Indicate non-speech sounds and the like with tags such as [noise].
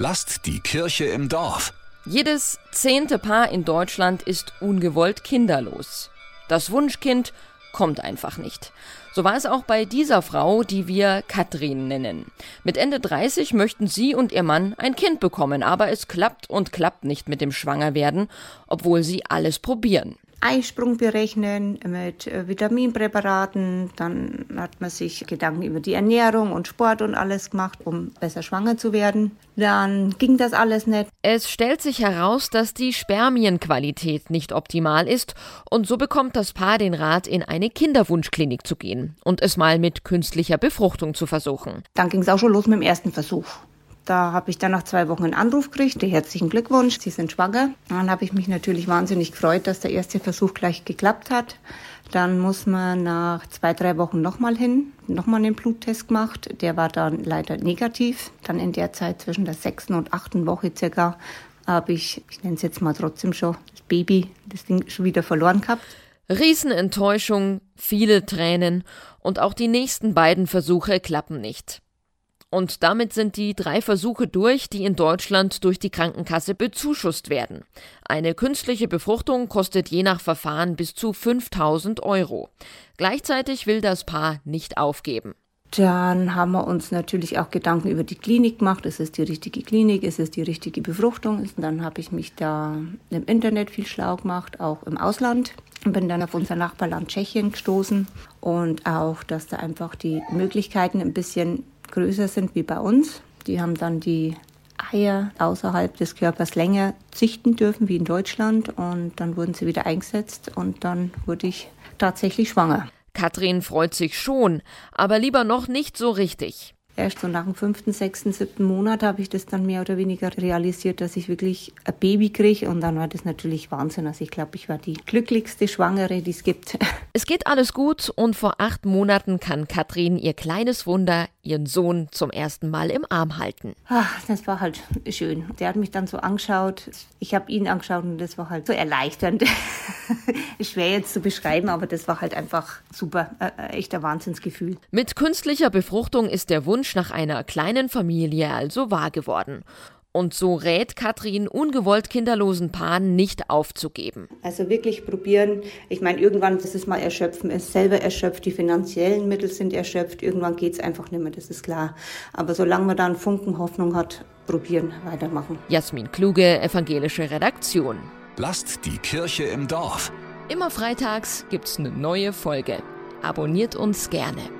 Lasst die Kirche im Dorf. Jedes zehnte Paar in Deutschland ist ungewollt kinderlos. Das Wunschkind kommt einfach nicht. So war es auch bei dieser Frau, die wir Katrin nennen. Mit Ende 30 möchten sie und ihr Mann ein Kind bekommen, aber es klappt und klappt nicht mit dem Schwangerwerden, obwohl sie alles probieren. Eisprung berechnen mit äh, Vitaminpräparaten. Dann hat man sich Gedanken über die Ernährung und Sport und alles gemacht, um besser schwanger zu werden. Dann ging das alles nicht. Es stellt sich heraus, dass die Spermienqualität nicht optimal ist und so bekommt das Paar den Rat, in eine Kinderwunschklinik zu gehen und es mal mit künstlicher Befruchtung zu versuchen. Dann ging es auch schon los mit dem ersten Versuch. Da habe ich dann nach zwei Wochen einen Anruf gekriegt, herzlichen Glückwunsch, Sie sind schwanger. Dann habe ich mich natürlich wahnsinnig gefreut, dass der erste Versuch gleich geklappt hat. Dann muss man nach zwei, drei Wochen nochmal hin, nochmal einen Bluttest gemacht. Der war dann leider negativ. Dann in der Zeit zwischen der sechsten und achten Woche circa habe ich, ich nenne es jetzt mal trotzdem schon, das Baby, das Ding schon wieder verloren gehabt. Riesenenttäuschung, viele Tränen und auch die nächsten beiden Versuche klappen nicht. Und damit sind die drei Versuche durch, die in Deutschland durch die Krankenkasse bezuschusst werden. Eine künstliche Befruchtung kostet je nach Verfahren bis zu 5000 Euro. Gleichzeitig will das Paar nicht aufgeben. Dann haben wir uns natürlich auch Gedanken über die Klinik gemacht. Ist es die richtige Klinik? Ist es die richtige Befruchtung? Und dann habe ich mich da im Internet viel schlau gemacht, auch im Ausland. Und bin dann auf unser Nachbarland Tschechien gestoßen und auch, dass da einfach die Möglichkeiten ein bisschen größer sind wie bei uns. Die haben dann die Eier außerhalb des Körpers länger züchten dürfen wie in Deutschland und dann wurden sie wieder eingesetzt und dann wurde ich tatsächlich schwanger. Katrin freut sich schon, aber lieber noch nicht so richtig. Erst so nach dem fünften, sechsten, siebten Monat habe ich das dann mehr oder weniger realisiert, dass ich wirklich ein Baby kriege. Und dann war das natürlich Wahnsinn. Also ich glaube, ich war die glücklichste Schwangere, die es gibt. [laughs] Es geht alles gut und vor acht Monaten kann Katrin ihr kleines Wunder, ihren Sohn, zum ersten Mal im Arm halten. Ach, das war halt schön. Der hat mich dann so angeschaut. Ich habe ihn angeschaut und das war halt so erleichternd. [laughs] Schwer jetzt zu beschreiben, aber das war halt einfach super. Ein echter Wahnsinnsgefühl. Mit künstlicher Befruchtung ist der Wunsch nach einer kleinen Familie also wahr geworden. Und so rät Katrin ungewollt kinderlosen Paaren nicht aufzugeben. Also wirklich probieren. Ich meine, irgendwann, dass es mal erschöpfen ist, selber erschöpft, die finanziellen Mittel sind erschöpft, irgendwann geht es einfach nicht mehr, das ist klar. Aber solange man da einen Funken Hoffnung hat, probieren, weitermachen. Jasmin Kluge, evangelische Redaktion. Lasst die Kirche im Dorf. Immer freitags gibt's eine neue Folge. Abonniert uns gerne.